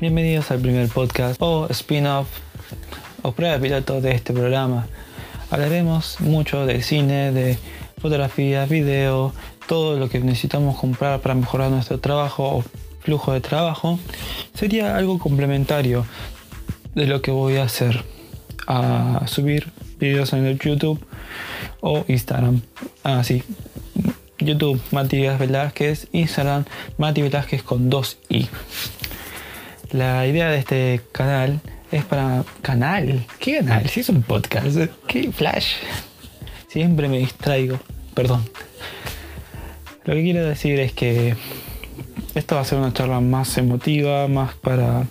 Bienvenidos al primer podcast o spin-off o prueba piloto de este programa. Hablaremos mucho de cine, de fotografía, video, todo lo que necesitamos comprar para mejorar nuestro trabajo o flujo de trabajo. Sería algo complementario de lo que voy a hacer. A subir videos en el YouTube o Instagram. Así. Ah, YouTube Matías Velázquez, Instagram Mati Velázquez con 2 i. La idea de este canal es para. ¿Canal? ¿Qué canal? Si es un podcast. ¿Qué flash? Siempre me distraigo. Perdón. Lo que quiero decir es que esto va a ser una charla más emotiva, más para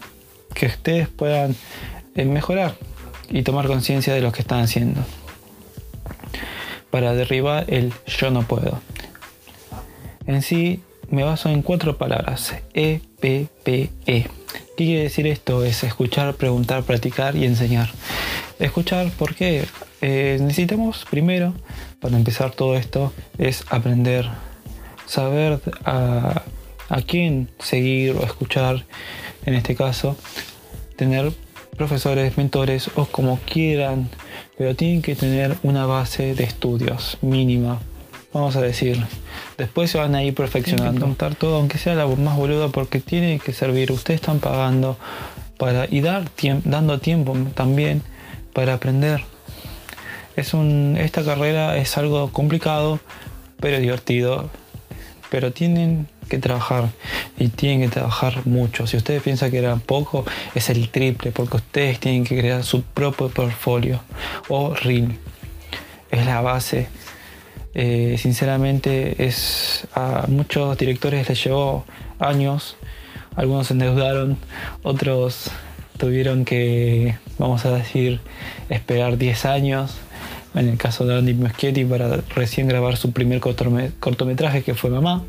que ustedes puedan eh, mejorar y tomar conciencia de lo que están haciendo. Para derribar el yo no puedo. En sí me baso en cuatro palabras. E, P, P, E. ¿Qué quiere decir esto? Es escuchar, preguntar, practicar y enseñar. Escuchar porque eh, necesitamos primero, para empezar todo esto, es aprender, saber a, a quién seguir o escuchar, en este caso, tener profesores, mentores o como quieran, pero tienen que tener una base de estudios mínima, vamos a decir. Después se van a ir perfeccionando. Contar todo, aunque sea la más boluda, porque tiene que servir. Ustedes están pagando para y dar dando tiempo también para aprender. Es un, esta carrera es algo complicado, pero divertido. Pero tienen que trabajar y tienen que trabajar mucho. Si ustedes piensan que era poco, es el triple, porque ustedes tienen que crear su propio portfolio o reel. Es la base eh, sinceramente es a muchos directores les llevó años, algunos se endeudaron, otros tuvieron que, vamos a decir, esperar 10 años. En el caso de Andy Muschietti para recién grabar su primer cortometraje que fue Mamá.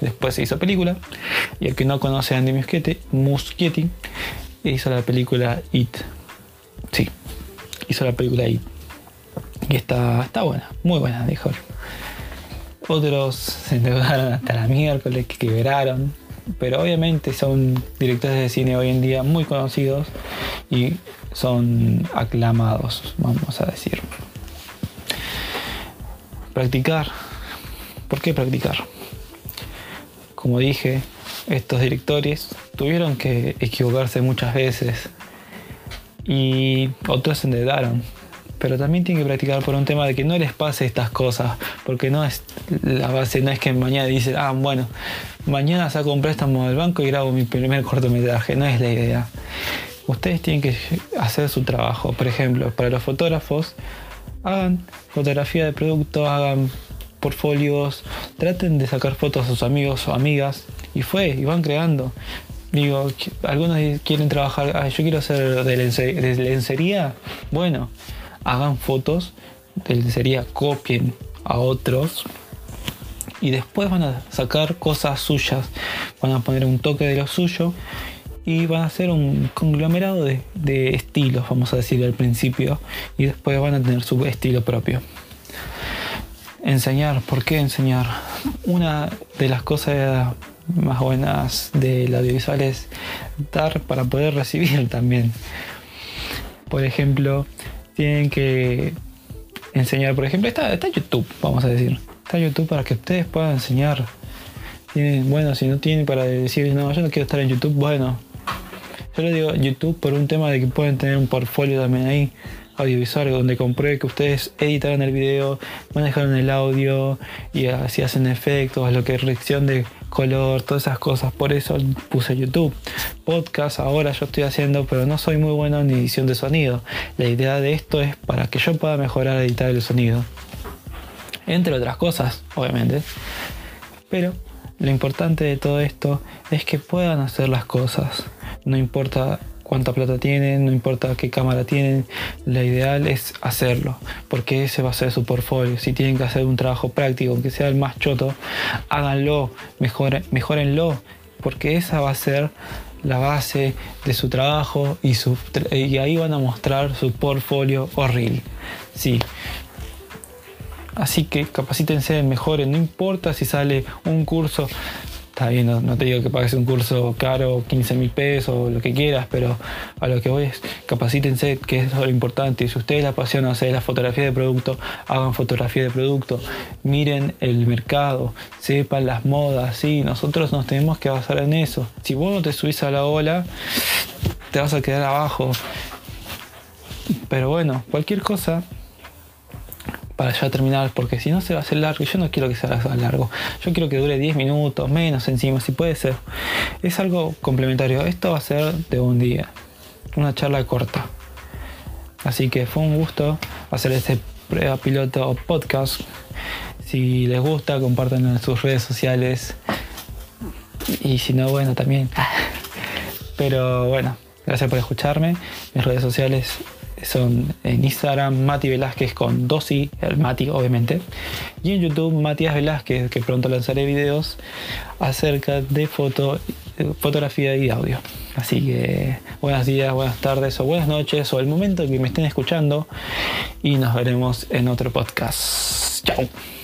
Después se hizo película. Y el que no conoce a Andy Muschietti, Muschietti hizo la película It. Sí, hizo la película It. Y está, está buena, muy buena, dijo. Otros se endeudaron hasta la miércoles, que quebraron. Pero obviamente son directores de cine hoy en día muy conocidos y son aclamados, vamos a decir. Practicar. ¿Por qué practicar? Como dije, estos directores tuvieron que equivocarse muchas veces y otros se endeudaron pero también tienen que practicar por un tema de que no les pase estas cosas, porque no es la base, no es que mañana dicen, ah, bueno, mañana saco un préstamo del banco y grabo mi primer cortometraje, no es la idea. Ustedes tienen que hacer su trabajo, por ejemplo, para los fotógrafos, hagan fotografía de producto, hagan portfolios, traten de sacar fotos a sus amigos o amigas, y fue, y van creando. Digo, algunos quieren trabajar, yo quiero hacer de lencería, bueno, hagan fotos de sería copien a otros y después van a sacar cosas suyas, van a poner un toque de lo suyo y van a hacer un conglomerado de, estilos, vamos a decir al principio, y después van a tener su estilo propio. Enseñar, ¿por qué enseñar? Una de las cosas más buenas del audiovisual es dar para poder recibir también. Por ejemplo, tienen que enseñar, por ejemplo, está, está YouTube, vamos a decir. Está YouTube para que ustedes puedan enseñar. Tienen, bueno, si no tienen para decir, no, yo no quiero estar en YouTube, bueno. Yo le digo YouTube por un tema de que pueden tener un portfolio también ahí audiovisual donde compruebe que ustedes editaron el video, manejaron el audio y así hacen efectos, lo que es reacción de color, todas esas cosas. Por eso puse YouTube. Podcast ahora yo estoy haciendo, pero no soy muy bueno en edición de sonido. La idea de esto es para que yo pueda mejorar editar el sonido. Entre otras cosas, obviamente. Pero lo importante de todo esto es que puedan hacer las cosas. No importa cuánta plata tienen, no importa qué cámara tienen, la ideal es hacerlo, porque ese va a ser su portfolio. Si tienen que hacer un trabajo práctico, aunque sea el más choto, háganlo, mejoren, mejorenlo, porque esa va a ser la base de su trabajo y, ahí van a mostrar su portfolio o reel. Sí. Así que capacítense, mejoren, no importa si sale un curso Está bien, no, te digo que pagues un curso caro, 15 mil pesos, lo que quieras, pero a lo que voy es capacítense, que es lo importante. Si ustedes la apasiona hacer la fotografía de producto, hagan fotografía de producto, miren el mercado, sepan las modas, sí, nosotros nos tenemos que basar en eso. Si vos no te subís a la ola, te vas a quedar abajo. Pero bueno, cualquier cosa para ya terminar, porque si no se va a hacer largo, yo no quiero que sea largo, yo quiero que dure 10 minutos, menos encima, si puede ser. Es algo complementario, esto va a ser de un día, una charla corta. Así que fue un gusto hacer este prueba piloto podcast. Si les gusta, compartan en sus redes sociales. Y si no, bueno, también. Pero bueno, gracias por escucharme. Mis redes sociales son en Instagram Mati Velázquez con dos i, el Mati obviamente, y en YouTube Matías Velázquez, que pronto lanzaré videos acerca de foto, fotografía y audio. Así que buenos días, buenas tardes o buenas noches o el momento que me estén escuchando y nos veremos en otro podcast. Chao.